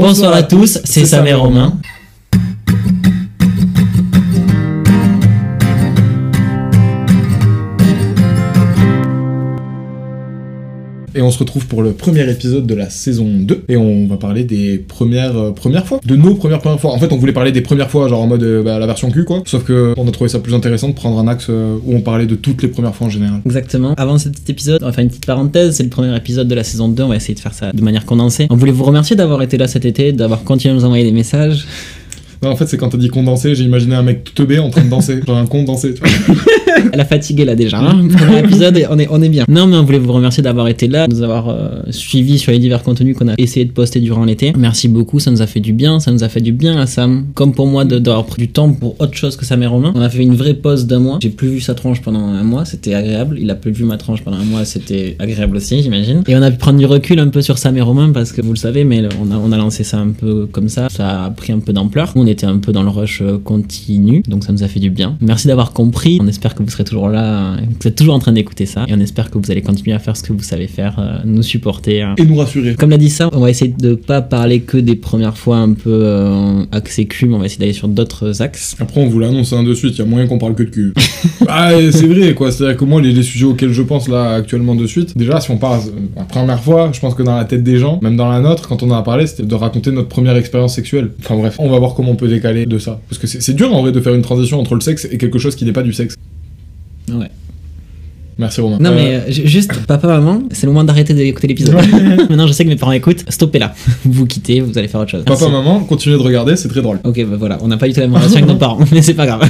Bonsoir à tous, c'est Sam et Romain. Et on se retrouve pour le premier épisode de la saison 2. Et on va parler des premières, euh, premières fois. De nos premières premières fois. En fait, on voulait parler des premières fois, genre en mode euh, bah, la version Q, quoi. Sauf que on a trouvé ça plus intéressant de prendre un axe euh, où on parlait de toutes les premières fois en général. Exactement. Avant cet épisode, on va faire une petite parenthèse. C'est le premier épisode de la saison 2. On va essayer de faire ça de manière condensée. On voulait vous remercier d'avoir été là cet été, d'avoir continué à nous envoyer des messages. Non, en fait, c'est quand t'as dit condensé, j'ai imaginé un mec tout teubé en train de danser. genre un con dansé, tu vois. Elle a fatigué là déjà. Hein. Premier épisode, et on est, on est bien. Non, mais on voulait vous remercier d'avoir été là, de nous avoir euh, suivis sur les divers contenus qu'on a essayé de poster durant l'été. Merci beaucoup, ça nous a fait du bien, ça nous a fait du bien à Sam, comme pour moi d'avoir pris du temps pour autre chose que Sam et Romain. On a fait une vraie pause d'un mois. J'ai plus vu sa tronche pendant un mois, c'était agréable. Il a plus vu ma tronche pendant un mois, c'était agréable aussi, j'imagine. Et on a pu prendre du recul un peu sur Sam et Romain parce que vous le savez, mais on a, on a lancé ça un peu comme ça. Ça a pris un peu d'ampleur. On était un peu dans le rush euh, continu, donc ça nous a fait du bien. Merci d'avoir compris. On espère que vous serez toujours là, euh, vous êtes toujours en train d'écouter ça. Et on espère que vous allez continuer à faire ce que vous savez faire, euh, nous supporter. hein. Et nous rassurer. Comme l'a dit ça, on va essayer de pas parler que des premières fois un peu euh, axé cul, mais on va essayer d'aller sur d'autres axes. Après, on vous l'annonce hein, de suite, il y a moyen qu'on parle que de cul. ah, c'est vrai, quoi. C'est-à-dire que moi, les, les sujets auxquels je pense là actuellement de suite, déjà, si on parle la première fois, je pense que dans la tête des gens, même dans la nôtre, quand on en a parlé, c'était de raconter notre première expérience sexuelle. Enfin bref, on va voir comment on peut décaler de ça. Parce que c'est dur en vrai de faire une transition entre le sexe et quelque chose qui n'est pas du sexe. Ouais. Merci Romain. Non, Euh, mais euh, ju- juste, papa, maman, c'est le moment d'arrêter d'écouter l'épisode. Maintenant, je sais que mes parents écoutent. Stoppez là. Vous quittez, vous allez faire autre chose. Papa, Merci. maman, continuez de regarder, c'est très drôle. Ok, bah voilà, on n'a pas du tout la même relation avec nos parents, mais c'est pas grave.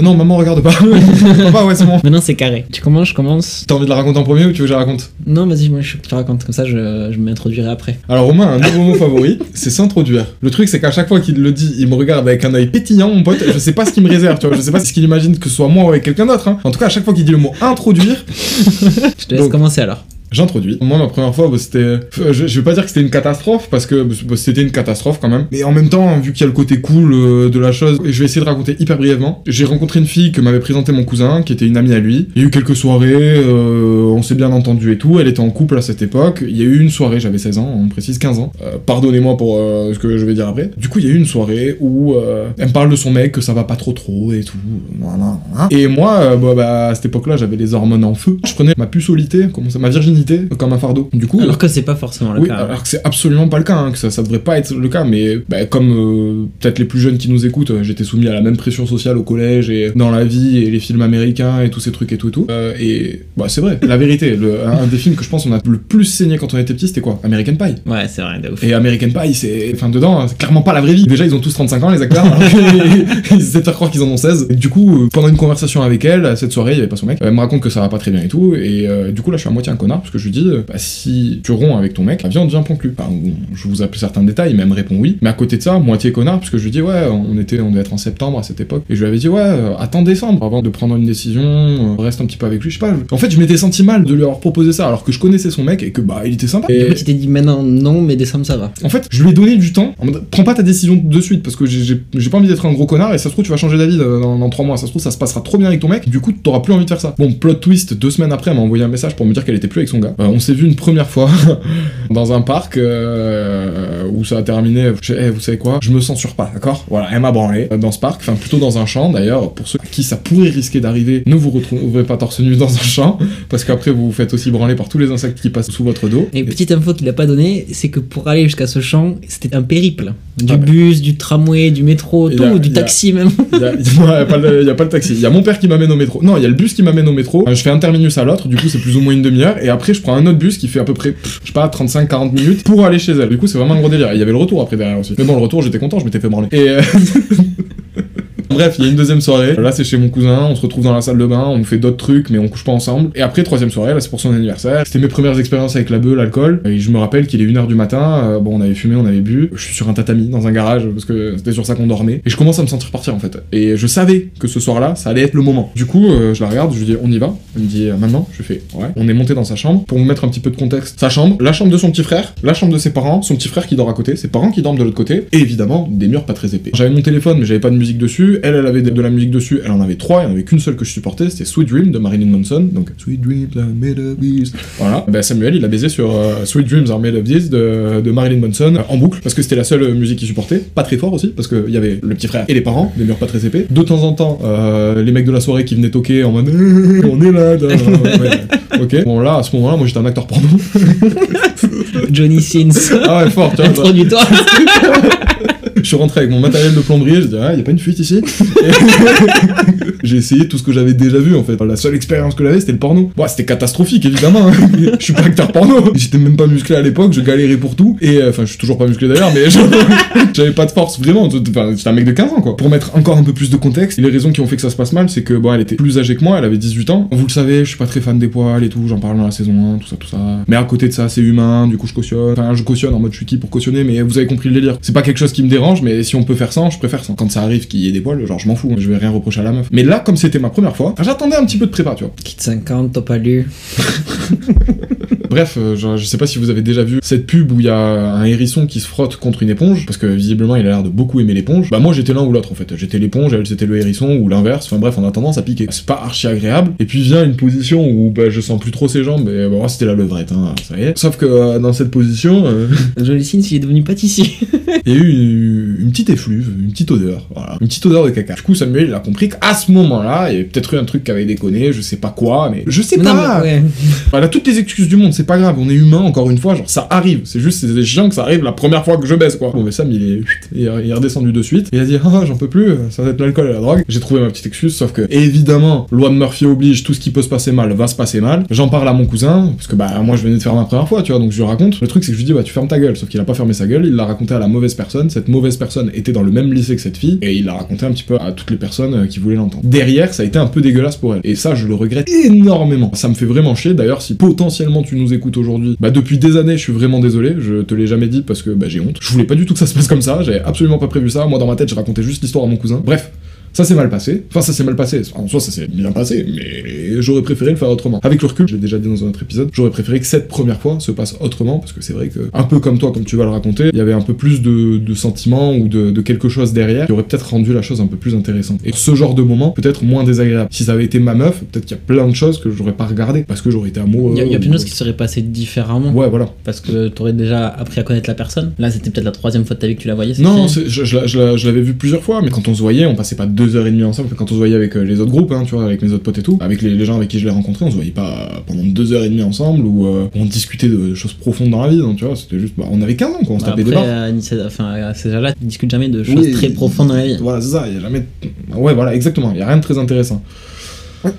Non, maman, regarde pas. Papa, ouais, c'est bon. Maintenant, c'est carré. Tu commences, je commence. T'as envie de la raconter en premier ou tu veux que je la raconte? Non, vas-y, moi, je te raconte comme ça, je, je m'introduirai après. Alors Romain, un nouveau mot favori, c'est s'introduire. Le truc c'est qu'à chaque fois qu'il le dit, il me regarde avec un œil pétillant, mon pote. Je sais pas ce qu'il me réserve, tu vois. Je sais pas ce qu'il imagine que ce soit moi ou avec quelqu'un d'autre. Hein. En tout cas, à chaque fois qu'il dit le mot introduire, Je te laisse Donc- commencer alors. J'introduis. Moi, ma première fois, bah, c'était, euh, je, vais pas dire que c'était une catastrophe parce que bah, c'était une catastrophe quand même. Mais en même temps, vu qu'il y a le côté cool euh, de la chose, je vais essayer de raconter hyper brièvement. J'ai rencontré une fille que m'avait présenté mon cousin, qui était une amie à lui. Il y a eu quelques soirées, euh, on s'est bien entendu et tout. Elle était en couple à cette époque. Il y a eu une soirée, j'avais 16 ans, on précise 15 ans. Euh, Pardonnez-moi pour ce que je vais dire après. Du coup, il y a eu une soirée où elle me parle de son mec, que ça va pas trop trop et tout. Et moi, bah, bah, à cette époque-là, j'avais les hormones en feu. Je prenais ma puceaualité, comment ça, ma virginité, comme un fardeau. Du coup, Alors que c'est pas forcément le oui, cas. hein. alors que c'est absolument pas le cas, hein, que ça, ça devrait pas être le cas, mais bah, comme euh, peut-être les plus jeunes qui nous écoutent, euh, j'étais soumis à la même pression sociale au collège et dans la vie et les films américains et tous ces trucs et tout et tout. Euh, et bah c'est vrai, la vérité, le, un des films que je pense on a le plus saigné quand on était petit, c'était quoi? American Pie. Ouais, c'est vrai, de ouf. Et American Pie, c'est. Enfin, dedans, hein, c'est clairement pas la vraie vie. Déjà, ils ont tous 35 ans, les acteurs. alors que ils essaient de faire croire qu'ils en ont 16. Et du coup, pendant une conversation avec elle, cette soirée, il y avait pas son mec. Elle me raconte que ça va pas très bien et tout. Et euh, du coup, là, je suis à moitié un connard, que je lui dis, euh, bah, si tu romps avec ton mec, la viande devient conclue. Enfin, je vous appelle certains détails, mais elle me répond oui. Mais à côté de ça, moitié connard, parce que je lui dis, ouais, on était, on devait être en septembre à cette époque. Et je lui avais dit, ouais, euh, attends décembre avant de prendre une décision, euh, reste un petit peu avec lui, je sais pas. En fait, je m'étais senti mal de lui avoir proposé ça, alors que je connaissais son mec et que, bah, il était sympa. Du Et- coup, tu t'es dit maintenant non, mais décembre ça va. en fait, je lui ai donné du temps. En mode, prends pas ta décision de suite parce que j'ai- pas envie d'être un gros connard et ça se trouve tu vas changer d'avis dans, dans 3 mois. Ça se trouve ça se passera trop bien avec ton mec. Du coup, t'auras plus envie de faire ça. Bon, plot twist. Deux semaines après, elle m'a envoyé un message pour me dire qu'elle était plus avec son gars. Euh, on s'est vu une première fois dans un parc euh, où ça a terminé. Je- eh, vous savez quoi? Je me censure pas, d'accord? Voilà, elle m'a branlé euh, dans ce parc. Enfin, plutôt dans un champ d'ailleurs. Pour ceux à qui ça pourrait risquer d'arriver, ne vous retrouverez pas torse nu dans un champ parce qu'après vous vous faites aussi branler par tous les insectes qui passent sous votre dos. Et petite info qu'il a pas donné, c'est que pour aller jusqu'à ce champ, c'était un périple. Du Ah bus, du tramway, du métro, tout, a- du a- taxi même. Il y a, a pas le, taxi. Il y a mon père qui m'amène au métro. Non, il y a le bus qui m'amène au métro. Je fais un terminus à l'autre. Du coup, c'est plus ou moins une demi-heure. Et après, je prends un autre bus qui fait à peu près, je sais pas, 35-40 minutes pour aller chez elle. Du coup, c'est vraiment un gros délire. Il y avait le retour après derrière aussi. Mais bon, le retour, j'étais content. Je m'étais fait branler. Et euh, Bref, il y a une deuxième soirée. Là, c'est chez mon cousin. On se retrouve dans la salle de bain. On fait d'autres trucs, mais on couche pas ensemble. Et après, troisième soirée, là, c'est pour son anniversaire. C'était mes premières expériences avec la bœuf, l'alcool. Et je me rappelle qu'il est 1h du matin. euh, bon, on avait fumé, on avait bu. Je suis sur un tatami dans un garage parce que c'était sur ça qu'on dormait. Et je commence à me sentir partir en fait. Et je savais que ce soir-là, ça allait être le moment. Du coup, euh, je la regarde, je lui dis, on y va? Elle me dit, euh, maintenant? Je fais, ouais. On est monté dans sa chambre. Pour vous mettre un petit peu de contexte, sa chambre, la chambre de son petit frère, la chambre de ses parents, son petit frère qui dort à côté, ses parents qui dorment de l'autre côté, et évidemment, des murs pas très épais. J'avais mon téléphone, mais j'avais pas de musique dessus. Elle, elle avait de, de la musique dessus, elle en avait trois, il y en avait qu'une seule que je supportais, c'était Sweet Dream de Marilyn Manson, donc Sweet Dreams are made of these. Voilà, ben, Samuel, il a baisé sur euh, Sweet Dreams are made of these de, de Marilyn Manson euh, en boucle, parce que c'était la seule musique qu'il supportait, pas très fort aussi, parce qu'il y avait le petit frère et les parents, des murs pas très épais. De temps en temps, euh, les mecs de la soirée qui venaient toquer en mode on est là, da, ouais, ok. Bon là, à ce moment-là, moi j'étais un acteur porno. Johnny Sins. ah ouais, fort, tu vois. Introduis-toi. Je suis rentré avec mon matériel de plomberie, je dis ah, y a pas une fuite ici J'ai essayé tout ce que j'avais déjà vu en fait. La seule expérience que j'avais c'était le porno. Bon, c'était catastrophique évidemment. hein. je suis pas acteur porno. J'étais même pas musclé à l'époque, je galérais pour tout. Et euh, enfin, je suis toujours pas musclé d'ailleurs, mais j'avais pas de force vraiment. Enfin, j'étais un mec de 15 ans quoi. Pour mettre encore un peu plus de contexte, les raisons qui ont fait que ça se passe mal, c'est que bon, elle était plus âgée que moi, elle avait 18 ans. Vous le savez, je suis pas très fan des poils et tout, j'en parle dans la saison 1, tout ça, tout ça. Mais à côté de ça, c'est humain, du coup je cautionne. Enfin, je cautionne en mode je suis qui pour cautionner, mais vous avez compris le délire. C'est pas quelque chose qui me dérange, mais si on peut faire sans, je préfère sans. Quand ça arrive qu'il y ait des poils, genre je m'en fous, je vais rien reprocher à la meuf. Mais là, comme c'était ma première fois, j'attendais un petit peu de prépa, tu vois. Kit 50, t'as pas lu. Bref, euh, genre, je sais pas si vous avez déjà vu cette pub où il y a un hérisson qui se frotte contre une éponge, parce que visiblement il a l'air de beaucoup aimer l'éponge. Bah moi j'étais l'un ou l'autre en fait. J'étais l'éponge, elle c'était le hérisson ou l'inverse. Enfin bref, on a tendance à piquer. C'est pas archi agréable. Et puis vient une position où bah, je sens plus trop ses jambes, mais bon, c'était la levrette, hein, ça y est. Sauf que euh, dans cette position, euh, Johnny Sins, il est devenu pâtissier. il y a eu une, petite effluve, une petite odeur, voilà, une petite odeur de caca. Du coup, Samuel il a compris qu'à ce moment-là, il y avait peut-être eu un truc qui avait déconné, je sais pas quoi, mais je sais Non, pas. ouais. Elle a toutes les excuses du monde, c'est pas grave, on est humain, encore une fois, genre ça arrive, c'est juste c'est chiant que ça arrive la première fois que je baisse quoi. Bon mais Sam il est, il est, il est redescendu de suite, il a dit ah j'en peux plus, ça va être l'alcool et la drogue. J'ai trouvé ma petite excuse, sauf que évidemment, loi de Murphy oblige, tout ce qui peut se passer mal va se passer mal. J'en parle à mon cousin, parce que bah moi je venais de faire ma première fois, tu vois, donc je lui raconte. Le truc c'est que je lui dis bah tu fermes ta gueule, sauf qu'il a pas fermé sa gueule, il l'a raconté à la mauvaise personne, cette mauvaise personne était dans le même lycée que cette fille, et il l'a raconté un petit peu à toutes les personnes euh, qui voulaient l'entendre. Derrière, ça a été un peu dégueulasse pour elle, et ça je le regrette énormément. Ça me fait vraiment chier, d'ailleurs si potentiellement tu nous écoutes aujourd'hui, bah depuis des années je suis vraiment désolé, je te l'ai jamais dit parce que bah j'ai honte. Je voulais pas du tout que ça se passe comme ça, j'avais absolument pas prévu ça, moi dans ma tête je racontais juste l'histoire à mon cousin. Bref. Ça s'est mal passé. Enfin, ça s'est mal passé. En soi, ça s'est bien passé, mais j'aurais préféré le faire autrement. Avec le recul, je l'ai déjà dit dans un autre épisode, j'aurais préféré que cette première fois se passe autrement, parce que c'est vrai que, un peu comme toi, comme tu vas le raconter, il y avait un peu plus de, de sentiments ou de, de quelque chose derrière qui aurait peut-être rendu la chose un peu plus intéressante. Et ce genre de moment, peut-être moins désagréable. Si ça avait été ma meuf, peut-être qu'il y a plein de choses que j'aurais pas regardé, parce que j'aurais été amoureux. Il y a, plein de choses qui seraient passées différemment. Ouais, voilà. Parce que t'aurais déjà appris à connaître la personne. Là, c'était peut-être la troisième fois de ta vie que tu la voyais. Non, je, je, je l'avais vu plusieurs fois, mais quand on se voyait, on passait pas deux heures et demie ensemble. Quand on se voyait avec euh, les autres groupes, hein, tu vois, avec mes autres potes et tout, avec les, les gens avec qui je l'ai rencontré, on se voyait pas pendant deux heures et demie ensemble où euh, on discutait de choses profondes dans la vie, donc, tu vois, c'était juste, bah, on avait 15 ans, quoi, on se Bah, tapait Après, des barres. enfin, à ces âges-là, tu discutes jamais de choses Oui. très profondes dans la vie. Voilà, c'est ça, il y a jamais. Ouais, voilà, exactement, il y a rien de très intéressant.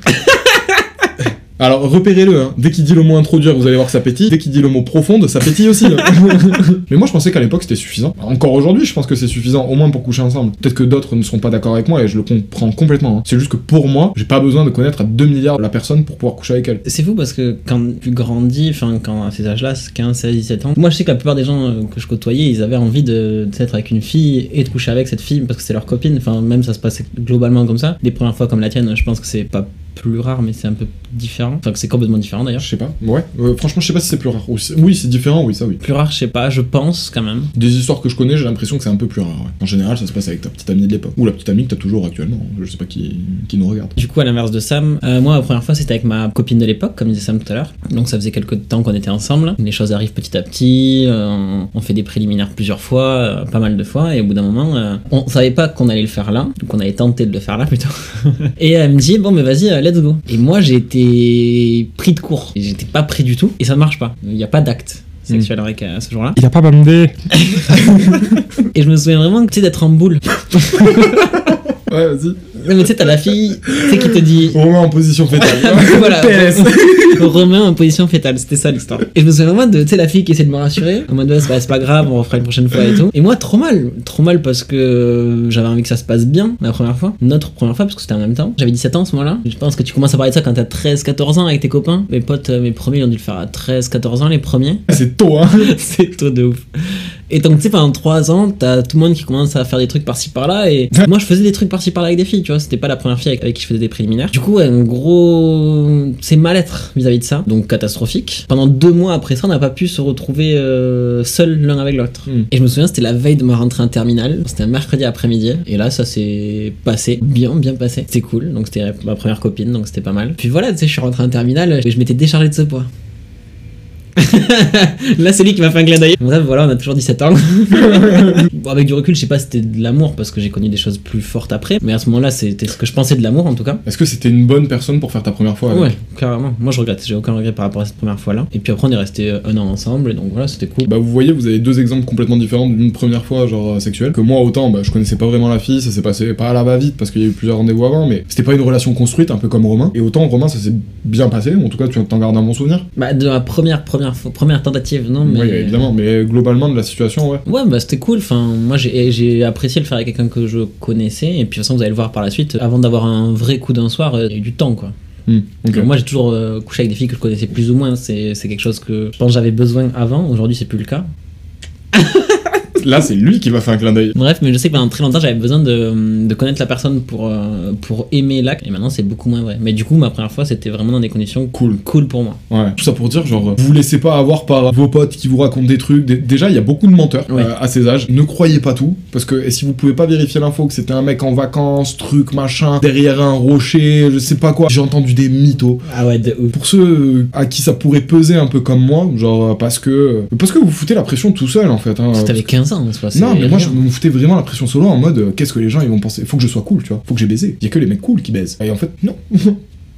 Alors repérez-le, hein. dès qu'il dit le mot introduire, vous allez voir que ça pétille. Dès qu'il dit le mot profonde, ça pétille aussi. hein. Mais moi je pensais qu'à l'époque c'était suffisant. Encore aujourd'hui, je pense que c'est suffisant, au moins pour coucher ensemble. Peut-être que d'autres ne seront pas d'accord avec moi et je le comprends complètement. hein. C'est juste que pour moi, j'ai pas besoin de connaître à 2 milliards la personne pour pouvoir coucher avec elle. C'est fou parce que quand tu grandis, enfin quand à ces âges-là, 15, 16, 17 ans, moi je sais que la plupart des gens euh, que je côtoyais, ils avaient envie de d'être avec une fille et de coucher avec cette fille parce que c'est leur copine. Enfin même ça se passait globalement comme ça. Les premières fois comme la tienne, je pense que c'est pas plus rare mais c'est un peu différent. Enfin c'est complètement différent d'ailleurs. Je sais pas. Ouais. Euh, franchement, je sais pas si c'est plus rare. Oui, c'est- différent, oui, ça oui. Plus rare, je sais pas, je pense quand même. Des histoires que je connais, j'ai l'impression que c'est un peu plus rare. ouais. En général, ça se passe avec ta petite amie de l'époque. Ou la petite amie que t'as toujours actuellement. Je sais pas qui, qui nous regarde. Du coup, à l'inverse de Sam, euh, moi, la première fois, c'était avec ma copine de l'époque, comme disait Sam tout à l'heure. Donc, ça faisait quelques temps qu'on était ensemble. Les choses arrivent petit à petit. euh, on- fait des préliminaires plusieurs fois, euh, pas mal de fois. Et au bout d'un moment, on savait pas qu'on allait le faire là. Donc, on avait tenté de le faire là plutôt. et elle me dit, bon, mais vas-y, let's go. Et moi, j'ai été pris de court. J'étais pas prêt du tout. Et ça ne marche pas. Il n'y a pas d'acte sexuel avec euh, ce jour-là. Il a pas bandé. Et je me souviens vraiment, tu sais, d'être en boule. Ouais, vas-y. Mais tu sais, t'as la fille, tu sais, qui te dit, On remet en position fétale. voilà. Remet en position fétale, c'était ça l'histoire. Et je me souviens vraiment de, tu sais, la fille qui essaie de me rassurer, en mode, ouais, c'est pas, c'est pas grave, on refera une prochaine fois et tout. Et moi, trop mal, trop mal parce que j'avais envie que ça se passe bien la première fois. Notre première fois, parce que c'était en même temps. J'avais 17 ans à ce moment-là. Je pense que tu commences à parler de ça quand t'as 13, 14 ans avec tes copains. Mes potes, euh, mes premiers, ils ont dû le faire à 13, 14 ans, les premiers. C'est tôt, hein. c'est tôt de ouf. Et donc, tu sais, pendant 3 ans, t'as tout le monde qui commence à faire des trucs par-ci par-là. Et moi, je faisais des trucs par-ci par-là avec des filles, tu vois. Vois, c'était pas la première fille avec, avec qui je faisais des préliminaires. Du coup, en gros, c'est mal-être vis-à-vis de ça, donc catastrophique. Pendant deux mois après ça, on n'a pas pu se retrouver euh, seuls l'un avec l'autre. Hmm. Et je me souviens, c'était la veille de ma rentrée en terminale, c'était un mercredi après-midi, et là, ça s'est passé, bien, bien passé. C'était cool, donc c'était ma première copine, donc c'était pas mal. Puis voilà, tu sais, je suis rentré en terminale, et je m'étais déchargé de ce poids. Là, c'est lui qui m'a fait un clin d'œil. Bref, voilà, on a toujours 17 ans. Bon, avec du recul, je sais pas si c'était de l'amour parce que j'ai connu des choses plus fortes après. Mais à ce moment-là, c'était ce que je pensais de l'amour en tout cas. Est-ce que c'était une bonne personne pour faire ta première fois avec? Ouais, carrément. Moi, je regrette. J'ai aucun regret par rapport à cette première fois-là. Et puis après, on est resté euh, un an ensemble. Et donc voilà, c'était cool. Bah vous voyez, vous avez deux exemples complètement différents d'une première fois genre euh, sexuelle. Que moi autant, bah je connaissais pas vraiment la fille, ça s'est passé pas à la va-vite parce qu'il y a eu plusieurs rendez-vous avant, mais c'était pas une relation construite, un peu comme Romain. Et autant Romain ça s'est bien passé, en tout cas tu t'en gardes un bon souvenir. Bah, de ma première, première, première tentative, non mais... Oui évidemment, mais globalement de la situation ouais. Ouais, bah c'était cool. Enfin, moi j'ai j'ai apprécié le faire avec quelqu'un que je connaissais. Et puis de toute façon, vous allez le voir par la suite. Avant d'avoir un vrai coup d'un soir, euh, il y a eu du temps quoi. Donc, moi j'ai toujours euh, couché avec des filles que je connaissais plus ou moins. C'est c'est quelque chose que je pense j'avais besoin avant. Aujourd'hui, c'est plus le cas. Là c'est lui qui m'a fait un clin d'œil. Bref, mais je sais que pendant très longtemps j'avais besoin de, de connaître la personne pour, euh, pour aimer l'acte. Et maintenant, c'est beaucoup moins vrai. Mais du coup, ma première fois, c'était vraiment dans des conditions Cool. cool pour moi. Ouais. Tout ça pour dire, genre, vous vous laissez pas avoir par vos potes qui vous racontent des trucs. Dé- Déjà, il y a beaucoup de menteurs Ouais. euh, à ces âges. Ne croyez pas tout, parce que et si vous pouvez pas vérifier l'info que c'était un mec en vacances, truc, machin, derrière un rocher, je sais pas quoi. J'ai entendu des mythos. Ah ouais, de ouf. Pour ceux euh, à qui ça pourrait peser un peu comme moi, genre euh, parce que euh, parce que vous foutez la pression tout seul en fait. Hein. T'avais 15 ans, c'est Non, mais moi je me foutais vraiment la pression solo en mode euh, qu'est-ce que les gens ils vont penser? Faut que je sois cool, tu vois. Faut que j'ai baisé. Il y a que les mecs cool qui baisent. Et en fait, non.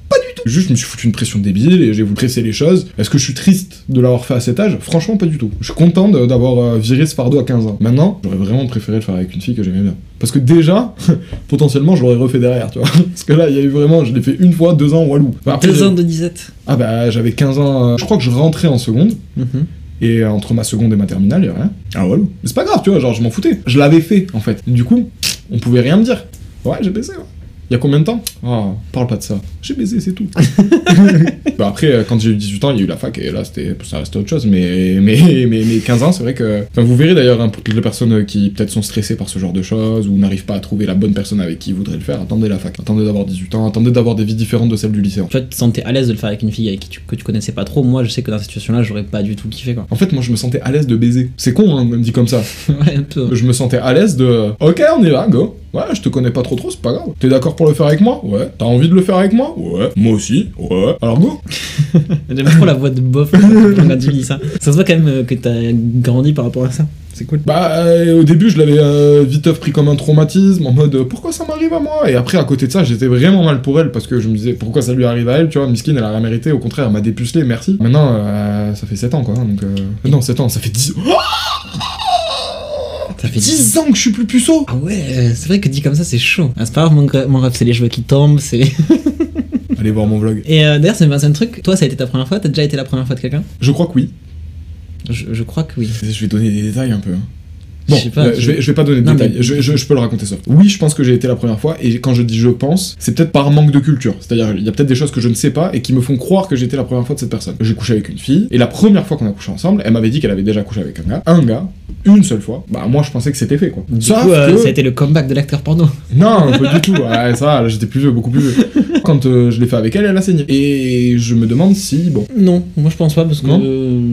Pas du tout. Juste, je me suis foutu une pression débile et j'ai voulu presser les choses. Est-ce que je suis triste de l'avoir fait à cet âge? Franchement, pas du tout. Je suis content d'avoir euh, viré ce fardeau à 15 ans. Maintenant, j'aurais vraiment préféré le faire avec une fille que j'aimais bien. Parce que déjà, potentiellement, je l'aurais refait derrière, tu vois. Parce que là, il y a eu vraiment, je l'ai fait une fois, deux ans, walou. Enfin, après, Deux ans de disette. Ah bah, j'avais 15 ans. euh, Je crois que je rentrais en seconde. Mhm. Et entre ma seconde et ma terminale, il rien. Ah walou. Mais c'est pas grave, tu vois, genre je m'en foutais. Je l'avais fait, en fait. Du coup, on pouvait rien me dire. Ouais, j'ai baisé, ouais. Il y a combien de temps? Ah, parle pas de ça. J'ai baisé, c'est tout. bah après, euh, quand j'ai eu 18 ans, il y a eu la fac et là, c'était, ça restait autre chose. Mais, mais, mais, mais 15 ans, c'est vrai que. Enfin, vous verrez d'ailleurs, hein, pour toutes les personnes qui peut-être sont stressées par ce genre de choses ou n'arrivent pas à trouver la bonne personne avec qui ils voudraient le faire, attendez la fac. Attendez d'avoir 18 ans, attendez d'avoir des vies différentes de celles du lycée. en fait. Tu te sentais à l'aise de le faire avec une fille avec qui tu, que tu connaissais pas trop. Moi, je sais que dans cette situation-là, j'aurais pas du tout kiffé quoi. En fait, moi, je me sentais à l'aise de baiser. C'est con, hein, de me dit comme ça. ouais, un peu. Je me sentais à l'aise de. Ok, on y va, go. Ouais, je te connais pas trop trop, c'est pas grave. T'es d'accord pour le faire avec moi? Ouais. T'as envie de le faire avec moi? Ouais. Moi aussi Ouais. Alors go. J'aime trop la voix de bof quand tu dis ça. Ça se voit quand même euh, que t'as grandi par rapport à ça. C'est cool. Bah, euh, au début, je l'avais euh, vite pris comme un traumatisme, en mode euh, pourquoi ça m'arrive à moi? Et après, à côté de ça, j'étais vraiment mal pour elle parce que je me disais pourquoi ça lui arrive à elle, tu vois? Miskin, elle a rien mérité, au contraire, elle m'a dépucelé, merci. Maintenant, ça fait 7 ans quoi, donc. Euh... Non, 7 ans, ça fait 10 Ça fait 10 ans que je suis plus puceau Ah ouais, euh, c'est vrai que dit comme ça, c'est chaud. Ah, c'est pas grave, mon, rêve, c'est les cheveux qui tombent. c'est... Allez voir mon vlog. Et euh, d'ailleurs, c'est c'est un truc. Toi, ça a été ta première fois? T'as déjà été la première fois de quelqu'un? Je crois que oui. je, je crois que oui. Je vais donner des détails un peu. Bon, Je sais pas, euh, je, vais, je vais pas donner de Non, détails, mais- je, je- je peux le raconter ça. Oui, je pense que j'ai été la première fois, et quand je dis je pense, c'est peut-être par manque de culture. C'est-à-dire, il y a peut-être des choses que je ne sais pas et qui me font croire que j'étais la première fois de cette personne. J'ai couché avec une fille, et la première fois qu'on a couché ensemble, elle m'avait dit qu'elle avait déjà couché avec un gars. Un gars, une seule fois. Bah, moi, je pensais que c'était fait, quoi. Du Sauf coup, euh, que- ça a été le comeback de l'acteur porno. Non, pas du tout. Ouais, ça, là, j'étais plus vieux, beaucoup plus vieux. Quand euh, je l'ai fait avec elle, elle a saigné. Et je me demande si, bon. Non, moi je pense pas parce que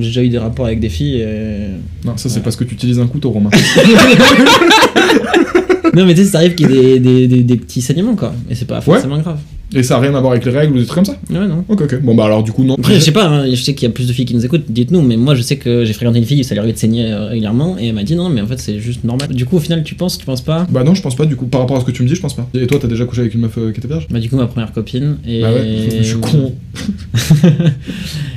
j'ai déjà eu des rapports avec des filles. et- Non, ça, c'est parce que tu utilises un couteau, Romain. non, mais tu sais, ça arrive qu'il y ait des, des, des- des petits saignements quoi. Et c'est pas forcément grave. Et ça a rien à voir avec les règles ou des trucs comme ça Ouais, non. Ok, ok. Bon, bah alors, du coup, non. Après, je sais pas, hein, je sais qu'il y a plus de filles qui nous écoutent, dites-nous, mais moi je sais que j'ai fréquenté une fille, ça lui arrivait de saigner euh, régulièrement, et elle m'a dit non, mais en fait c'est juste normal. Du coup, au final, tu penses, tu penses pas Bah non, je pense pas du coup. Par rapport à ce que tu me dis, je pense pas. Et toi, t'as déjà couché avec une meuf euh, qui était vierge Bah, du coup, ma première copine, et. Bah ouais, je suis con.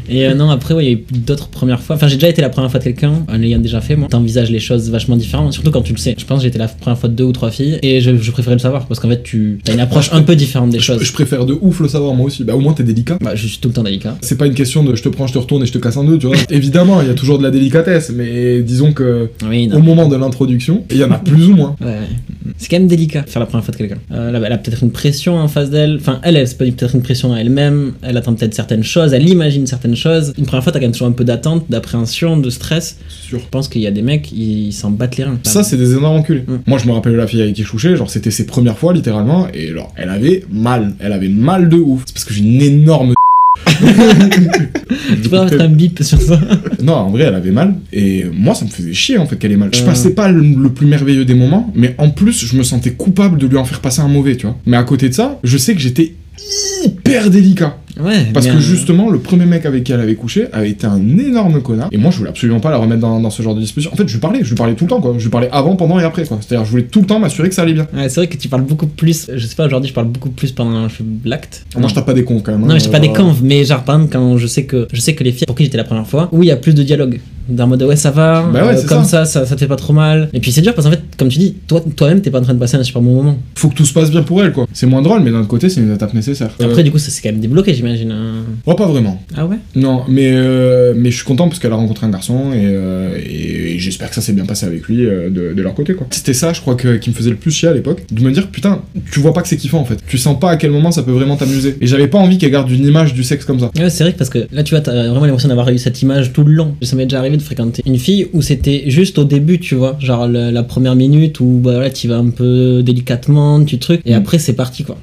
et euh, non, après, ouais, il y a eu d'autres premières fois. Enfin, j'ai déjà été la première fois de quelqu'un, en l'ayant déjà fait, moi. T'envisages les choses vachement différemment, surtout quand tu le sais. Je pense que j'ai été la première fois de deux ou trois filles, et je, je préférais le savoir, parce qu'en fait, tu as une approche un peu différente des choses. Je préfère de ouf le savoir moi aussi. Bah au moins t'es délicat. Bah, je suis tout le temps délicat. C'est pas une question de je te prends, je te retourne et je te casse en deux, tu vois. Évidemment, il y a toujours de la délicatesse, mais disons que Oui, au moment de l'introduction, il y en a plus ou moins. Ouais. c'est quand même délicat faire la première fois de quelqu'un. Euh, elle a, elle a peut-être une pression en face d'elle. Enfin, elle, elle peut-être une pression à elle-même. Elle attend peut-être certaines choses. Elle imagine certaines choses. Une première fois, t'as quand même toujours un peu d'attente, d'appréhension, de stress. Sûr. Je pense qu'il y a des mecs, ils s'en battent les reins. Ça, c'est des énormes enculés. Mm. Moi, je me rappelle la fille avec qui je couchais, genre, c'était ses premières fois, littéralement, et genre, elle avait mal. Elle avait mal de ouf. C'est parce que j'ai une énorme. tu pourrais mettre un bip sur ça. non, en vrai, elle avait mal, et moi, ça me faisait chier, en fait, qu'elle ait mal. Je Euh. passais pas le, le plus merveilleux des moments, mais en plus, je me sentais coupable de lui en faire passer un mauvais, tu vois. Mais à côté de ça, je sais que j'étais hyper délicat. Ouais. Parce que euh, justement, le premier mec avec qui elle avait couché avait été un énorme connard. Et moi, je voulais absolument pas la remettre dans, dans ce genre de discussion. En fait, je lui parlais, je lui parlais tout le temps, quoi. Je lui parlais avant, pendant et après, quoi. C'est-à-dire, je voulais tout le temps m'assurer que ça allait bien. Ouais, c'est vrai que tu parles beaucoup plus. Je sais pas, aujourd'hui, je parle beaucoup plus pendant l'acte. Moi, je tape pas des cons, quand même. Non, hein. mais je pas des Euh, conves, mais genre, par exemple, quand je sais que, je sais que les filles pour qui j'étais la première fois, où il y a plus de dialogue. D'un mode, ouais, ça va, Bah ouais, euh, comme ça. Ça, ça te fait pas trop mal. Et puis c'est dur parce qu'en fait, comme tu dis, toi, toi-même, t'es pas en train de passer un super bon moment. Faut que tout se passe bien pour elle, quoi. C'est moins drôle, mais d'un autre côté, c'est une étape nécessaire. Après, Euh, du coup, ça s'est quand même débloqué, j'imagine. hein. pas vraiment. Ah ouais? Non, mais, euh, mais je suis content parce qu'elle a rencontré un garçon et, euh, et, et j'espère que ça s'est bien passé avec lui euh, de, de leur côté, quoi. C'était ça, je crois, que, qui me faisait le plus chier à l'époque. De me dire, putain, tu vois pas que c'est kiffant, en fait. Tu sens pas à quel moment ça peut vraiment t'amuser. Et j'avais pas envie qu'elle garde une image du sexe comme ça. Ouais, c'est vrai que parce que là, tu vois, t'as vraiment l'impression d'avoir eu cette image tout le long. Ça m'est déjà arrivé de fréquenter une fille où c'était juste au début, tu vois, genre le- la première minute où bah voilà, tu vas un peu délicatement, tu trucs, et Mm. après c'est parti quoi.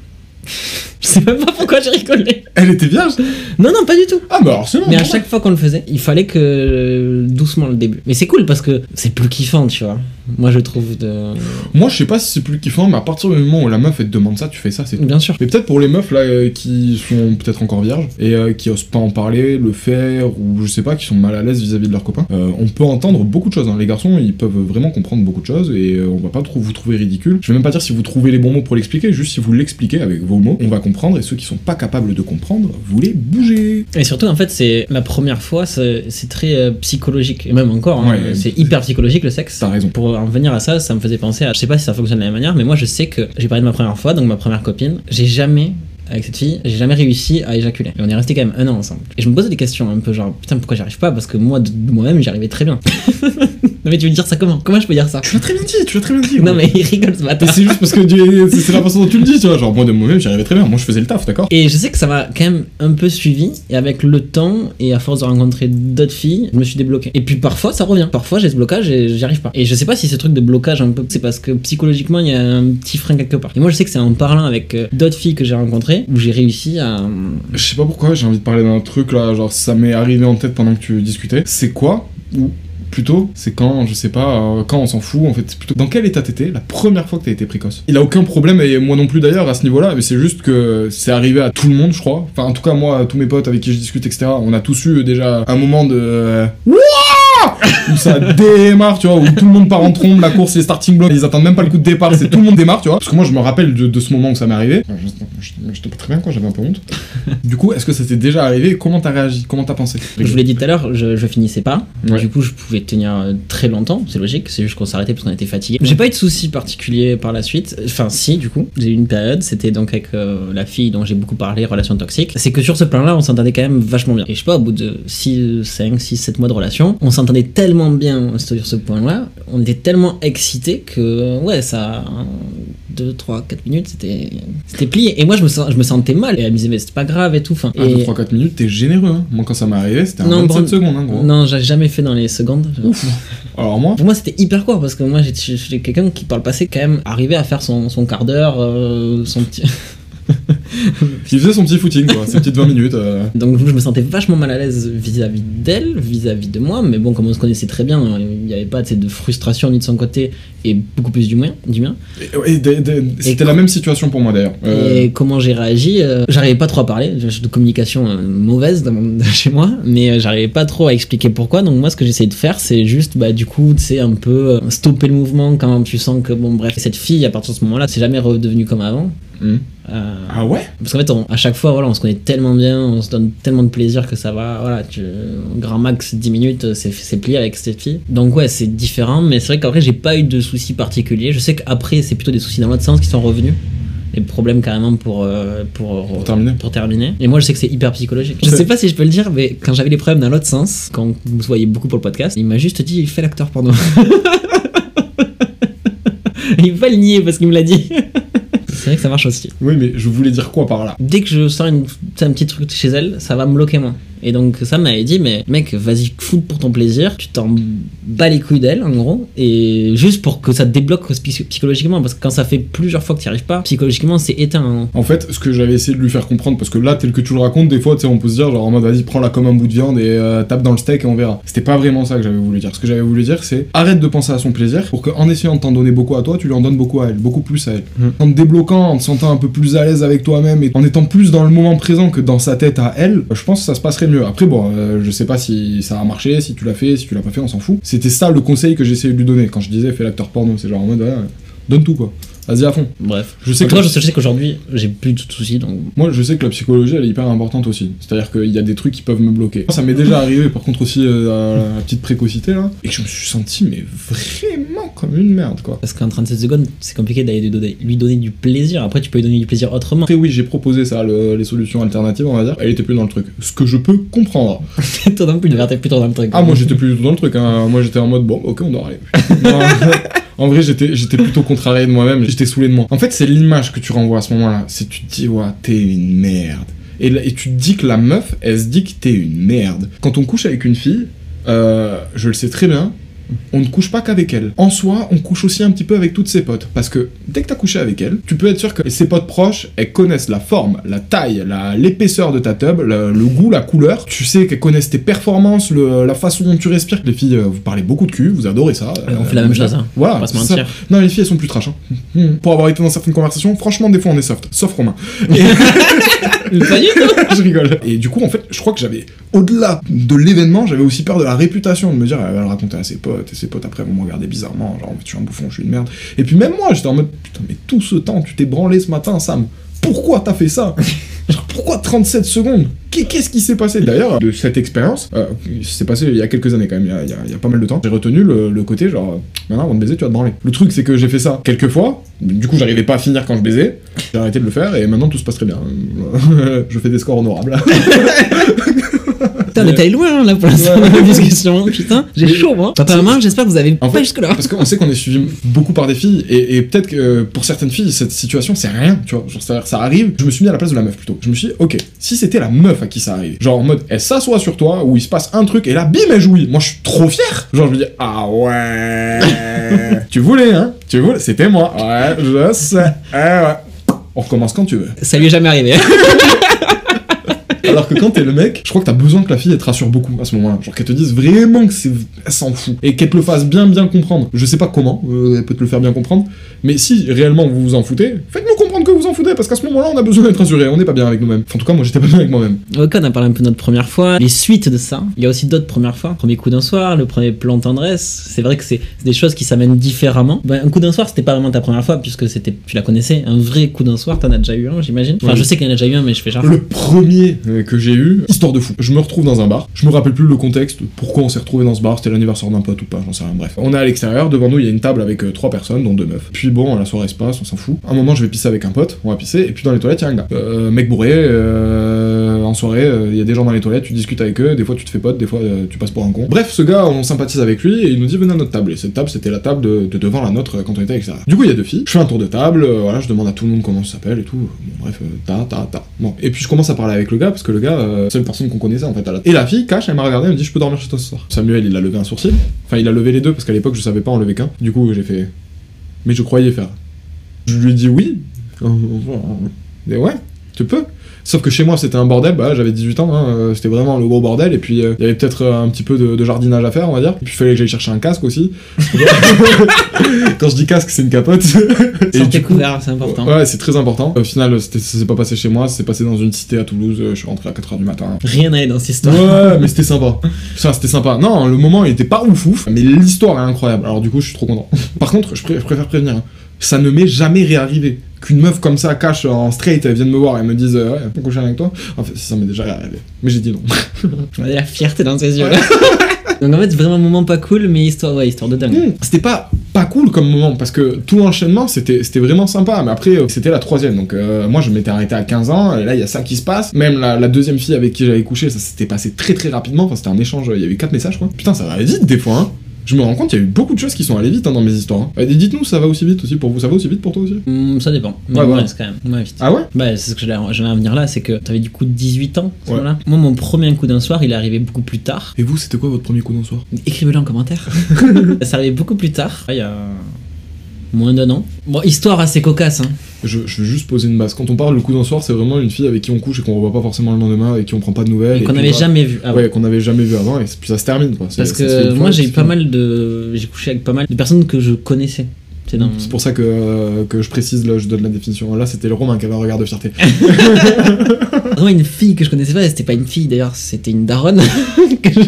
Je sais même pas pourquoi j'ai rigolé. Elle était vierge Non, non, pas du tout. Ah, bah alors c'est bon. Mais à chaque fois qu'on le faisait, il fallait que euh, doucement le début. Mais c'est cool parce que c'est plus kiffant, tu vois. Moi, je trouve de. Moi, je sais pas si c'est plus kiffant, mais à partir du moment où la meuf elle te demande ça, tu fais ça, c'est tout. Bien sûr. Mais peut-être pour les meufs là euh, qui sont peut-être encore vierges et euh, qui osent pas en parler, le faire ou je sais pas, qui sont mal à l'aise vis-à-vis de leurs copains, euh, on peut entendre beaucoup de choses. hein. Les garçons, ils peuvent vraiment comprendre beaucoup de choses et on va pas trop vous trouver ridicule. Je vais même pas dire si vous trouvez les bons mots pour l'expliquer, juste si vous l'expliquez avec vos mots, on va comprendre et ceux qui sont pas capables de comprendre, vous les bougez. Et surtout, en fait, c'est la première fois, c'est c'est très euh, psychologique. Et même encore, hein, Ouais, c'est hyper psychologique le sexe. T'as raison. Pour en venir à ça, ça me faisait penser à. Je sais pas si ça fonctionne de la même manière, mais moi je sais que j'ai parlé de ma première fois, donc ma première copine. J'ai jamais, avec cette fille, j'ai jamais réussi à éjaculer. Et on est resté quand même un an ensemble. Et je me posais des questions un peu genre, putain, pourquoi j'y arrive pas? Parce que moi, de moi-même, j'y arrivais très bien. non, mais tu veux dire ça comment? Comment je peux dire ça? Tu l'as très bien dit, tu l'as très bien dit. Non, mais il rigole ce matin. C'est juste parce que c'est la façon dont tu le dis, tu vois. Genre, moi de moi-même, j'y arrivais très bien. Moi, je faisais le taf, d'accord? Et je sais que ça m'a quand même un peu suivi, et avec le temps, et à force de rencontrer d'autres filles, je me suis débloqué. Et puis parfois ça revient, parfois j'ai ce blocage et j'y arrive pas. Et je sais pas si ce truc de blocage un peu, c'est parce que psychologiquement il y a un petit frein quelque part. Et moi je sais que c'est en parlant avec euh, d'autres filles que j'ai rencontrées où j'ai réussi à. Je sais pas pourquoi, j'ai envie de parler d'un truc là, genre ça m'est arrivé en tête pendant que tu discutais. C'est quoi Ou plutôt, c'est quand, je sais pas, euh, quand on s'en fout, en fait, c'est plutôt dans quel état t'étais la première fois que t'as été précoce? Il a aucun problème, et moi non plus d'ailleurs, à ce niveau-là, mais c'est juste que c'est arrivé à tout le monde, je crois. Enfin, en tout cas, moi, tous mes potes avec qui je discute, etc., on a tous eu déjà un moment de. euh, Où ça démarre, tu vois, où tout le monde part en trombe, la course, les starting blocks, ils attendent même pas le coup de départ, c'est tout le monde démarre, tu vois. Parce que moi, je me rappelle de, de ce moment où ça m'est arrivé. J'étais pas très bien, quoi, j'avais un peu honte. Du coup, est-ce que ça t'est déjà arrivé? Comment t'as réagi? Comment t'as pensé? Je vous l'ai dit tout à l'heure, je, je finissais pas. Ouais. Du coup, je pouvais tenir euh, très longtemps, c'est logique. C'est juste qu'on s'arrêtait parce qu'on était fatigué. J'ai pas eu de soucis particuliers par la suite. Enfin, si, du coup, j'ai eu une période. C'était donc avec euh, la fille dont j'ai beaucoup parlé, relation toxique. C'est que sur ce plan-là, on s'entendait quand même vachement bien. Et je sais pas, au bout de 6, 5, 6, 7 mois de relation, on s'entendait tellement bien sur ce point-là. On était tellement excités que, ouais, ça. 2, 3, 4 minutes, c'était c'était plié. Et moi, je me, sens, je me sentais mal. Et elle me disait, mais c'est pas grave et tout. Enfin, Ah, et... 2, 3, 4 minutes, t'es généreux, hein. Moi, quand ça m'est arrivé, c'était en Non, 27 Brand- secondes, hein, gros. Non, j'ai jamais fait dans les secondes. Alors moi, Pour moi, c'était hyper court parce que moi, j'étais j'étais quelqu'un qui, par le passé, quand même, arrivait à faire son, son quart d'heure, euh, son petit. il faisait son petit footing, quoi, ses petites 20 minutes. euh. Donc, je me sentais vachement mal à l'aise vis-à-vis d'elle, vis-à-vis de moi, mais bon, comme on se connaissait très bien, il n'y avait pas de frustration ni de son côté et beaucoup plus du mien. Du mien. Et- et C'était la même situation pour moi, d'ailleurs. Euh, Et comment j'ai réagi euh, J'arrivais pas trop à parler, j'ai de communication euh, mauvaise dans mon- chez moi, mais euh, j'arrivais pas trop à expliquer pourquoi. Donc moi, ce que j'essayais de faire, c'est juste, bah du coup, c'est un peu euh, stopper le mouvement quand tu sens que bon, bref, cette fille à partir de ce moment-là, c'est jamais redevenu comme avant. hmm. Euh, Ah ouais parce qu'en fait, on- à chaque fois, voilà, on se connaît tellement bien, on se donne tellement de plaisir que ça va, voilà, tu, grand max 10 minutes, c'est plié avec cette fille. Donc ouais, c'est différent, mais c'est vrai qu'après, j'ai pas eu de soucis particuliers. Je sais qu'après, c'est plutôt des soucis dans l'autre sens qui sont revenus. Des problèmes carrément pour, euh, pour, Pour terminer. pour terminer. Et moi, je sais que c'est hyper psychologique. Je sais pas si je peux le dire, mais quand j'avais les problèmes dans l'autre sens, quand vous voyez beaucoup pour le podcast, il m'a juste dit, fais l'acteur porno. il va le nier parce qu'il me l'a dit. c'est vrai que ça marche aussi. Oui, mais je voulais dire quoi par là? Dès que je sors une, un petit truc chez elle, ça va me bloquer moi. Et donc ça m'avait dit, mais mec, vas-y, fous pour ton plaisir, tu t'en bats les couilles d'elle, en gros, et juste pour que ça te débloque psy- psychologiquement, parce que quand ça fait plusieurs fois que tu n'y arrives pas, psychologiquement c'est éteint. hein. En fait, ce que j'avais essayé de lui faire comprendre, parce que là, tel que tu le racontes, des fois, tu sais, on peut se dire, genre en mode, vas-y, prends-la comme un bout de viande et euh, tape dans le steak et on verra. C'était pas vraiment ça que j'avais voulu dire. Ce que j'avais voulu dire, c'est arrête de penser à son plaisir pour qu'en essayant de t'en donner beaucoup à toi, tu lui en donnes beaucoup à elle, beaucoup plus à elle. Mm. En te débloquant, en te sentant un peu plus à l'aise avec toi-même et en étant plus dans le moment présent que dans sa tête à elle, je pense que ça se passerait Après, bon, euh, je sais pas si ça a marché, si tu l'as fait, si tu l'as pas fait, on s'en fout. C'était ça le conseil que j'essayais de lui donner quand je disais fais l'acteur porno. C'est genre en mode, donne tout quoi. Vas-y à fond. Bref. Je sais que la- je sais, je sais qu'aujourd'hui j'ai plus de soucis, donc Moi, je sais que la psychologie, elle est hyper importante aussi. C'est-à-dire qu'il y a des trucs qui peuvent me bloquer. Ça m'est déjà arrivé, par contre, aussi euh, à la petite précocité, là. Et que je me suis senti, mais vraiment comme une merde, quoi. Parce qu'en 37 secondes, c'est compliqué d'aller lui donner, du plaisir. Après, tu peux lui donner du plaisir autrement. Après, oui, j'ai proposé ça, le- les solutions alternatives, on va dire. Elle était plus dans le truc. Ce que je peux comprendre. Toi non plus, t'es plutôt dans le truc. Ah, moi, j'étais plus dans le truc. Hein. Moi, j'étais en mode, bon, ok, on dort, allez. En vrai, j'étais, plutôt contrarié de moi-même, j'étais saoulé de moi. En fait, c'est l'image que tu renvoies à ce moment-là. C'est tu te dis, ouais, t'es une merde. Et tu te dis que la meuf, elle se dit que t'es une merde. Quand on couche avec une fille, euh, je le sais très bien, on ne couche pas qu'avec elle. En soi, on couche aussi un petit peu avec toutes ses potes. Parce que dès que t'as couché avec elle, tu peux être sûr que ses potes proches, elles connaissent la forme, la taille, l'épaisseur de ta tub, le, le goût, la couleur. Tu sais qu'elles connaissent tes performances, le- la façon dont tu respires. Les filles, euh, vous parlez beaucoup de cul, vous adorez ça. On Euh, fait la même chose, hein. Voilà. On va se c'est ça. mentir. Non, les filles, elles sont plus trash. hein. Hmm. Pour avoir été dans certaines conversations, franchement, des fois, on est soft. Sauf Romain. Et- je rigole. Et du coup, en fait, je crois que j'avais, au-delà de l'événement, j'avais aussi peur de la réputation, de me dire, elle va le raconter à ses potes, et ses potes après vont me regarder bizarrement, genre, je suis un bouffon, je suis une merde. Et puis même moi, j'étais en mode, putain, mais tout ce temps, tu t'es branlé ce matin, Sam. Pourquoi t'as fait ça? Genre, pourquoi 37 secondes? Qu'est- Qu'est-ce qui s'est passé? D'ailleurs, de cette expérience, euh, c'est passé il y a quelques années quand même, il y a, il y a- il y a pas mal de temps, j'ai retenu le, le côté genre, maintenant avant de baiser, tu vas te branler. Le truc, c'est que j'ai fait ça quelques fois, du coup, j'arrivais pas à finir quand je baisais, j'ai arrêté de le faire, et maintenant tout se passe très bien. je fais des scores honorables. Putain, on est allé loin hein, là pour l'instant dans la discussion. Putain, j'ai chaud moi. Papa, maman, j'espère que vous avez En pas fait, jusque là. Parce qu'on sait qu'on est suivi beaucoup par des filles, et, et peut-être que pour certaines filles, cette situation, c'est rien, tu vois. Genre, c'est-à-dire, ça arrive, je me suis mis à la place de la meuf plutôt. Je me suis dit, ok, si c'était la meuf à qui ça arrive, genre en mode, elle s'assoit sur toi, où il se passe un truc, et là, bim, elle jouit. Moi, je suis trop fier. Genre, je me dis, ah ouais. tu voulais, hein Tu voulais, c'était moi. Ouais, je sais. Eh ouais. On recommence quand tu veux. Ça lui est jamais arrivé. Alors que quand t'es le mec, je crois que t'as besoin que la fille elle te rassure beaucoup à ce moment-là. Genre qu'elle te dise vraiment que c'est. Elle s'en fout. Et qu'elle te le fasse bien bien comprendre. Je sais pas comment, euh, elle peut te le faire bien comprendre. Mais si réellement vous vous en foutez, faites-nous comprendre que vous en foutez parce qu'à ce moment-là on a besoin d'être rassuré. On n'est pas bien avec nous-mêmes. Enfin, en tout cas, moi j'étais pas bien avec moi-même. Ok, on a parlé un peu de notre première fois, les suites de ça. Il y a aussi d'autres premières fois. Premier coup d'un soir, le premier plan de tendresse. C'est vrai que c'est des choses qui s'amènent différemment. Ben, un coup d'un soir, c'était pas vraiment ta première fois puisque c'était, tu la connaissais. Un vrai coup d'un soir, t'en as déjà eu un, j'imagine. Enfin, je sais qu'il y en a déjà eu un, mais je fais genre. Le premier que j'ai eu, histoire de fou. Je me retrouve dans un bar. Je me rappelle plus le contexte, pourquoi on s'est retrouvé dans ce bar, c'était l'anniversaire d'un pote ou pas, j'en sais rien. Bref. On est à l'extérieur, devant nous il y a une table avec euh, trois personnes, dont deux meufs. Puis bon, la soirée se passe, on s'en fout. Un moment, je vais pisser avec un pote, on va pisser, et puis dans les toilettes, il y a un gars. Euh, mec bourré, euh, en soirée, euh, il y a des gens dans les toilettes, tu discutes avec eux, des fois tu te fais pote, des fois euh, tu passes pour un con. Bref, ce gars, on sympathise avec lui et il nous dit venez à notre table. Et cette table, c'était la table de, de devant la nôtre euh, quand on était à l'extérieur. Du coup, il y a deux filles. Je fais un tour de table, euh, voilà, je demande à tout le monde comment ça s'appelle et tout. Bon, bref, euh, ta, ta, ta. Bon. Et puis je commence à parler avec le gars parce que le gars, euh, seule personne qu'on connaissait en fait. À la... Et la fille, cache, elle m'a regardé, elle me dit je peux dormir chez toi ce soir. Samuel, il a levé un sourcil. Enfin, il a levé les deux parce qu'à l'époque, je savais pas en lever qu'un. Du coup, j'ai fait. Mais je croyais faire. Je lui ai dit oui. Mais ouais, tu peux. Sauf que chez moi c'était un bordel, bah j'avais 18 ans, hein, euh, c'était vraiment le gros bordel, et puis euh, il y avait peut-être euh, un petit peu de, de jardinage à faire, on va dire. Et puis il fallait que j'aille chercher un casque aussi. Quand je dis casque, c'est une capote. Sortez couvert, c'est important. Ouais, c'est très important. Au final, ça s'est pas passé chez moi, ça s'est passé dans une cité à Toulouse, je suis rentré à 4h du matin. Rien n'allait dans cette histoire. Ouais, mais c'était sympa. Ça, c'était sympa. Non, le moment, il était pas ouf ouf, mais l'histoire est incroyable. Alors du coup, je suis trop content. Par contre, je préfère prévenir. hein. Ça ne m'est jamais réarrivé. Qu'une meuf comme ça cache en straight, elle vienne me voir et me dise euh, Ouais, on peut coucher avec toi. En fait, ça m'est déjà réarrivé. Mais j'ai dit non. On a la fierté dans ses yeux. Donc en fait, c'est vraiment un moment pas cool, mais histoire, ouais, histoire de dingue. Hmm, C'était pas pas cool comme moment parce que tout l'enchaînement c'était c'était vraiment sympa mais après euh, c'était la troisième donc euh, moi je m'étais arrêté à 15 ans et là il y a ça qui se passe même la, la deuxième fille avec qui j'avais couché ça s'était passé très très rapidement enfin c'était un échange il y avait quatre messages quoi putain ça va vite des fois hein Je me rends compte, il y a eu beaucoup de choses qui sont allées vite hein, dans mes histoires. hein. Et dites-nous, ça va aussi vite aussi pour vous Ça va aussi vite pour toi aussi Hum, ça dépend. Mais Ouais, ouais, voilà. c'est quand même. Ouais, vite. Ah ouais Bah, c'est ce que j'allais en venir là, c'est que t'avais du coup 18 ans, à ce Ouais. moment-là. Moi, mon premier coup d'un soir, il est arrivé beaucoup plus tard. Et vous, c'était quoi votre premier coup d'un soir? Écrivez-le en commentaire. ça arrivait beaucoup plus tard, il y a moins d'un an. Bon, histoire assez cocasse, hein. je, je veux juste poser une base. Quand on parle le coup d'un soir, c'est vraiment une fille avec qui on couche et qu'on revoit pas forcément le lendemain et qui on prend pas de nouvelles. Et qu'on n'avait voilà. jamais vu avant. Ouais, qu'on n'avait jamais vu avant et puis ça se termine quoi. Parce que moi, j'ai eu pas mal de. J'ai couché avec pas mal de personnes que je connaissais. C'est dans. Pour ça que, euh, que je précise, là, je donne la définition. Là, c'était le Romain qui avait un regard de fierté. Vraiment une fille que je connaissais pas, c'était pas une fille d'ailleurs, c'était une daronne. que je-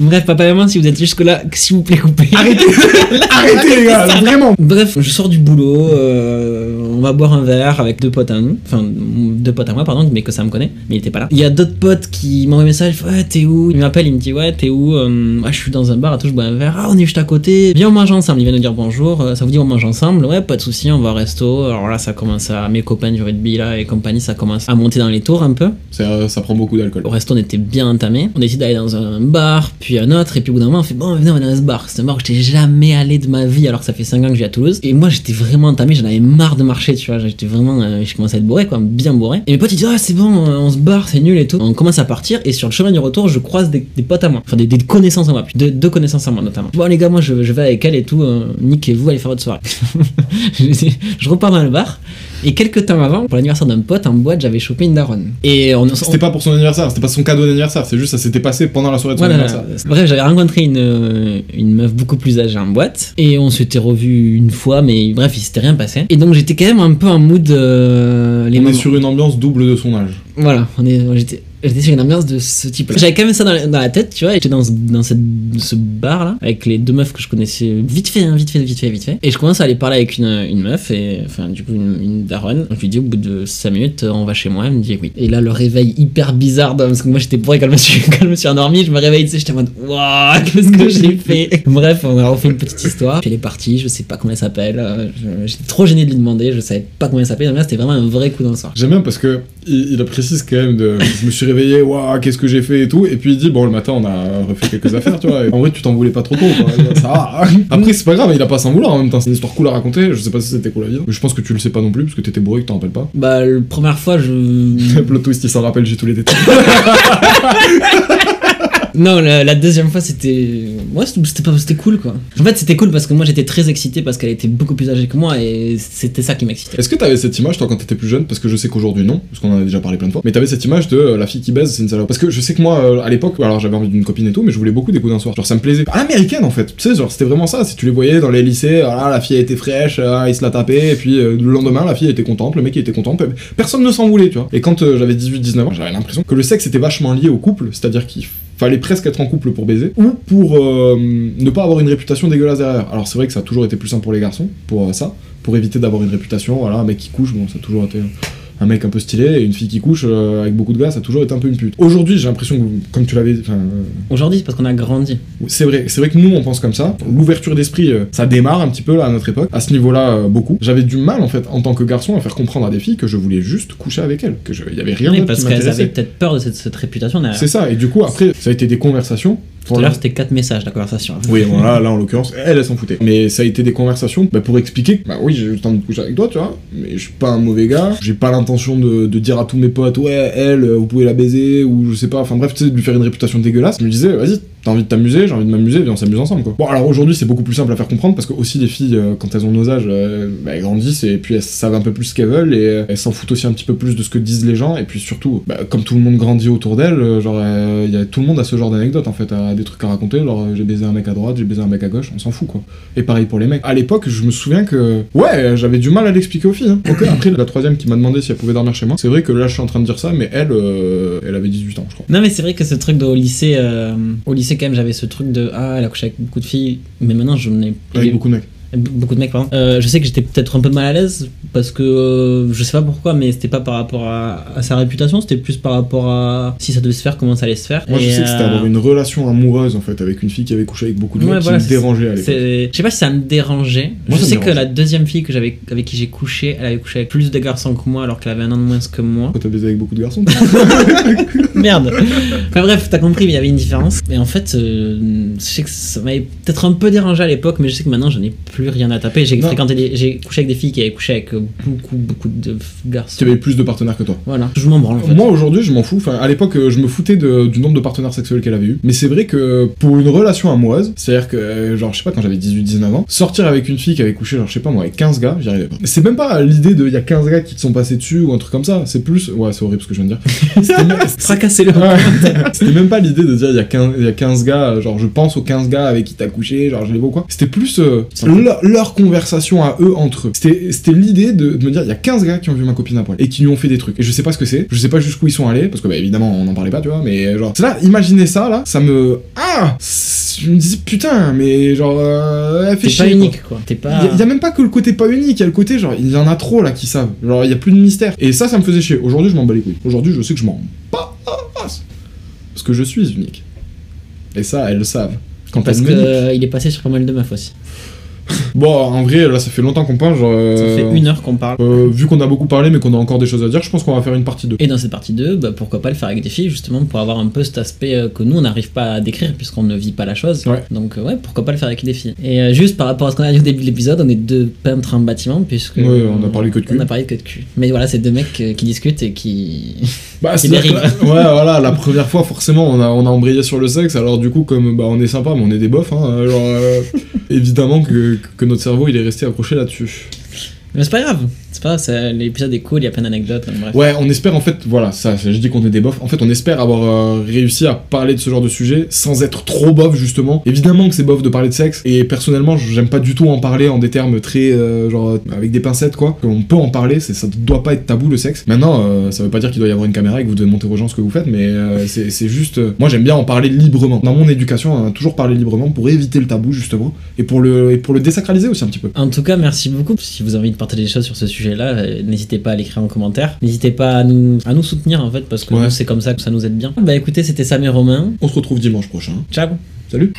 Bref, papa et maman, si vous êtes jusque là, s'il vous plaît, coupez. Arrêtez Arrêtez, les gars, vraiment Bref, je sors du boulot, euh, on va boire un verre avec deux potes à nous, enfin deux potes à moi, pardon, mais que ça me connaît, mais il était pas là. Il y a d'autres potes qui m'envoient un message, ouais, t'es où? Il m'appelle, il me dit, ouais, t'es où? Euh, Ah, je suis dans un bar, à tout, je bois un verre, ah, on est juste à côté, viens, on mange ensemble. Il vient nous dire bonjour, euh, ça vous dit, on mange ensemble, ouais, pas de souci, on va au resto. Alors là, ça commence à, mes copains du rugby là et compagnie, ça commence à monter dans les tours un peu. ça, ça prend beaucoup d'alcool. Au resto, on était bien entamé. On décide d'aller dans un bar, puis un autre, et puis au bout d'un moment, on fait bon, venez, on va dans ce bar. C'est un bar où j'étais jamais allé de ma vie, alors que ça fait 5 ans que je vis à Toulouse. Et moi, j'étais vraiment entamé, j'en avais marre de marcher, tu vois. J'étais vraiment, euh, je commençais à être bourré, quoi, bien bourré. Et mes potes, ils disent, ah, c'est bon, euh, on se barre, c'est nul et tout. On commence à partir, et sur le chemin du retour, je croise des, potes à moi, enfin des, connaissances à moi, puis deux, connaissances à moi notamment. Bon, les gars, moi, je, je vais avec elle et tout, euh, niquez-vous, allez faire votre soirée. je, je repars dans le bar, et quelques temps avant, pour l'anniversaire d'un pote en boîte, j'avais chopé une daronne. Et on, on- C'était pas pour son anniversaire, c'était pas son cadeau d'anniversaire, c'est juste ça s'était passé pendant la soirée de son Voilà, anniversaire. bref, j'avais rencontré une, euh, une meuf beaucoup plus âgée en boîte et on s'était revu une fois, mais bref, il s'était rien passé. Et donc j'étais quand même un peu en mood. euh, les On est sur une ambiance double de son âge. Voilà, on est, j'étais. J'étais sur une ambiance de ce type. J'avais quand même ça dans la, dans la tête, tu vois. J'étais dans, ce- dans cette, ce bar là, avec les deux meufs que je connaissais vite fait, hein, vite fait, vite fait, vite fait. Et je commence à aller parler avec une, une meuf, et enfin, du coup, une, une daronne. Je lui dis au bout de 5 minutes, on va chez moi. Elle me dit oui. Et là, le réveil hyper bizarre, parce que moi j'étais bourré quand je me suis, quand je me suis endormi. Je me réveille, tu sais, j'étais en mode waouh, qu'est-ce que j'ai fait? Bref, on a refait une petite histoire. Puis elle est partie, je sais pas comment elle s'appelle. euh, J'étais trop gêné de lui demander, je savais pas comment elle là, c'était vraiment un vrai coup dans le soir. J'aime bien parce que il, il précise quand même de je me suis réveillé, waouh, qu'est-ce que j'ai fait? et tout. Et puis il dit, bon, le matin, on a refait quelques affaires, tu vois. Et en vrai, tu t'en voulais pas trop tôt, quoi. Ça va. Après, c'est pas grave, il a pas à s'en vouloir en même temps. C'est une histoire cool à raconter. Je sais pas si c'était cool à vivre. Mais je pense que tu le sais pas non plus parce que t'étais bourré que t'en rappelles pas. Bah, la première fois, je. Plot twist, il s'en rappelle, j'ai tous les détails. Non, la, deuxième fois c'était. Ouais, c'était pas- cool quoi. En fait, c'était cool parce que moi j'étais très excité parce qu'elle était beaucoup plus âgée que moi et c'était ça qui m'excitait. Est-ce que t'avais cette image, toi, quand t'étais plus jeune? Parce que je sais qu'aujourd'hui, non, parce qu'on en a déjà parlé plein de fois. Mais t'avais cette image de euh, la fille qui baise, c'est une salope. Parce que je sais que moi, euh, à l'époque, alors j'avais envie d'une copine et tout, mais je voulais beaucoup des coups d'un soir. Genre, ça me plaisait. À l'américaine, en fait. Tu sais, genre, c'était vraiment ça. Si tu les voyais dans les lycées, ah, la fille était fraîche, ah, il se la tapait, et puis euh, le lendemain, la fille était contente, le mec était content. pe- Personne ne s'en voulait, tu vois. Et quand j'avais 18-19 ans, j'avais l'impression que le sexe était vachement lié au couple, c'est-à-dire qu'il fallait presque être en couple pour baiser, ou pour euh, ne pas avoir une réputation dégueulasse derrière. Alors c'est vrai que ça a toujours été plus simple pour les garçons, pour euh, ça, pour éviter d'avoir une réputation, voilà, un mec qui couche, bon, ça a toujours été un mec un peu stylé, et une fille qui couche euh, avec beaucoup de gars, ça a toujours été un peu une pute. Aujourd'hui, j'ai l'impression que, comme tu l'avais, euh, Aujourd'hui, c'est parce qu'on a grandi. c'est vrai, c'est vrai que nous on pense comme ça. L'ouverture d'esprit, euh, ça démarre un petit peu là à notre époque. À ce niveau-là, euh, beaucoup. J'avais du mal en fait en tant que garçon à faire comprendre à des filles que je voulais juste coucher avec elles, que je, y avait rien Oui, parce qu'elles avaient peut-être peur de cette, cette réputation. C'est ça. Et du coup après, ça a été des conversations. Tout à l'heure, c'était quatre messages la conversation. Oui, bon, là, en l'occurrence, elle, elle s'en foutait. Mais ça a été des conversations bah, pour expliquer que, bah oui, j'ai eu le temps de coucher avec toi, tu vois, mais je suis pas un mauvais gars, j'ai pas l'intention de, de dire à tous mes potes, ouais, elle, euh, vous pouvez la baiser, ou je sais pas, enfin bref, tu sais, de lui faire une réputation dégueulasse. Je me disais, vas-y, t'as envie de t'amuser, j'ai envie de m'amuser, on s'amuse ensemble, quoi. Bon, alors aujourd'hui, c'est beaucoup plus simple à faire comprendre, parce que aussi, les filles, euh, quand elles ont nos âges, euh, bah, elles grandissent, et puis elles savent un peu plus ce qu'elles veulent, et euh, elles s'en foutent aussi un petit peu plus de ce que disent les gens, et puis surtout, bah, comme tout le monde grandit autour d'elles, genre, euh, y a, tout le monde a ce genre d'anecdote, en fait, a des trucs à raconter, genre, j'ai baisé un mec à droite, j'ai baisé un mec à gauche, on s'en fout, quoi. Et pareil pour les mecs. À l'époque, je me souviens que, ouais, j'avais du mal à l'expliquer aux filles. Hein. Après, la troisième qui m'a demandé si elle pouvait dormir chez moi, c'est vrai que là, je suis en train de dire ça, mais elle, elle avait 18 ans, je crois. Non, mais c'est vrai que ce truc de, au lycée quand même, j'avais ce truc de ah, elle a couché avec beaucoup de filles, mais maintenant je n'ai. Avec beaucoup de mecs. beaucoup de mecs, pardon. Euh, je sais que j'étais peut-être un peu mal à l'aise parce que euh, je sais pas pourquoi, mais c'était pas par rapport à, à sa réputation, c'était plus par rapport à si ça devait se faire, comment ça allait se faire. Moi, je sais que c'était euh, avoir une relation amoureuse en fait avec une fille qui avait couché avec beaucoup de Ouais, mecs voilà, qui me dérangeait à l'époque. Je sais pas si ça me dérangeait. Moi, je sais que la deuxième fille que j'avais avec qui j'ai couché, elle avait couché avec plus de garçons que moi alors qu'elle avait un an de moins que moi. Pourquoi t'as baisé avec beaucoup de garçons Merde. Enfin bref, t'as compris, mais il y avait une différence. Et en fait, euh, je sais que ça m'avait peut-être un peu dérangé à l'époque, mais je sais que maintenant j'en ai plus rien à taper. J'ai fréquenté j'ai couché avec des filles qui avaient couché avec beaucoup, beaucoup de garçons. Qui avait plus de partenaires que toi. Voilà, je m'en branle en fait. Moi aujourd'hui je m'en fous, enfin à l'époque euh, je me foutais de- du nombre de partenaires sexuels qu'elle avait eu, mais c'est vrai que pour une relation amoureuse, c'est-à-dire que euh, genre je sais pas quand j'avais 18-19 ans, sortir avec une fille qui avait couché genre je sais pas moi avec 15 gars, j'y arrivais pas. C'est même pas l'idée de il y a 15 gars qui te sont passés dessus ou un truc comme ça, c'est plus ouais c'est horrible ce que je viens de dire. Ouais. C'était même pas l'idée de dire il y, a 15, il y a 15 gars, genre je pense aux 15 gars avec qui t'as couché, genre je les vois quoi. C'était plus euh, leur, leur conversation à eux entre eux. C'était c'était l'idée de, de me dire il y a 15 gars qui ont vu ma copine à poil et qui lui ont fait des trucs. Et je sais pas ce que c'est, je sais pas jusqu'où ils sont allés, parce que bah évidemment on n'en parlait pas, tu vois, mais genre. C'est là, imaginez ça là, ça me. Ah Je me disais putain, mais genre. Euh, elle fait T'es pas unique quoi. T'es pas. Il y a- il y, a même pas que le côté pas unique, il y a le côté genre il y en a trop là qui savent. Genre il y a plus de mystère. Et ça, ça me faisait chier. Aujourd'hui, je m'en bats les couilles. Aujourd'hui, je sais que je m'en bats. Parce que je suis unique. Et ça, elles le savent. Quand Parce niquent. euh, il est passé sur pas mal de meufs aussi. Bon, en vrai, là, ça fait longtemps qu'on parle. Genre, Ça euh, fait une heure qu'on parle. euh, vu qu'on a beaucoup parlé, mais qu'on a encore des choses à dire, je pense qu'on va faire une partie 2. Et dans cette partie 2, bah, pourquoi pas le faire avec des filles, justement, pour avoir un peu cet aspect euh, que nous, on n'arrive pas à décrire, puisqu'on ne vit pas la chose. Ouais. Donc, euh, ouais, pourquoi pas le faire avec des filles. Et euh, juste par rapport à ce qu'on a dit au début de l'épisode, on est deux peintres en bâtiment, puisque. Ouais, on a parlé que de cul. On a parlé que de cul. Mais voilà, c'est deux mecs euh, qui discutent et qui. Bah, C'est des ouais, voilà, la première fois, forcément, on a, on a embrayé sur le sexe. Alors, du coup, comme bah, on est sympa, mais on est des bofs, hein, genre, euh, évidemment que, que notre cerveau il est resté accroché là-dessus. Mais c'est pas grave, c'est pas ça- l'épisode est cool, il y a plein d'anecdotes. Ouais, on espère en fait, voilà, ça, je dis qu'on est des bofs. En fait, on espère avoir euh, réussi à parler de ce genre de sujet sans être trop bof, justement. Évidemment que c'est bof de parler de sexe, et personnellement, j'aime pas du tout en parler en des termes très, euh, genre, avec des pincettes, quoi. On peut en parler, c'est- ça doit pas être tabou le sexe. Maintenant, euh, ça veut pas dire qu'il doit y avoir une caméra et que vous devez montrer aux gens ce que vous faites, mais euh, c'est c'est juste. euh, moi, j'aime bien en parler librement. Dans mon éducation, on a toujours parlé librement pour éviter le tabou, justement, et pour le, et pour le désacraliser aussi un petit peu. En tout cas, merci beaucoup. Si vous avez envie de partager des choses sur ce sujet-là, euh, n'hésitez pas à l'écrire en commentaire. N'hésitez pas à nous, à nous soutenir en fait, parce que Ouais. nous, c'est comme ça que ça nous aide bien. Bah écoutez, c'était Sam et Romain. On se retrouve dimanche prochain. Ciao Salut!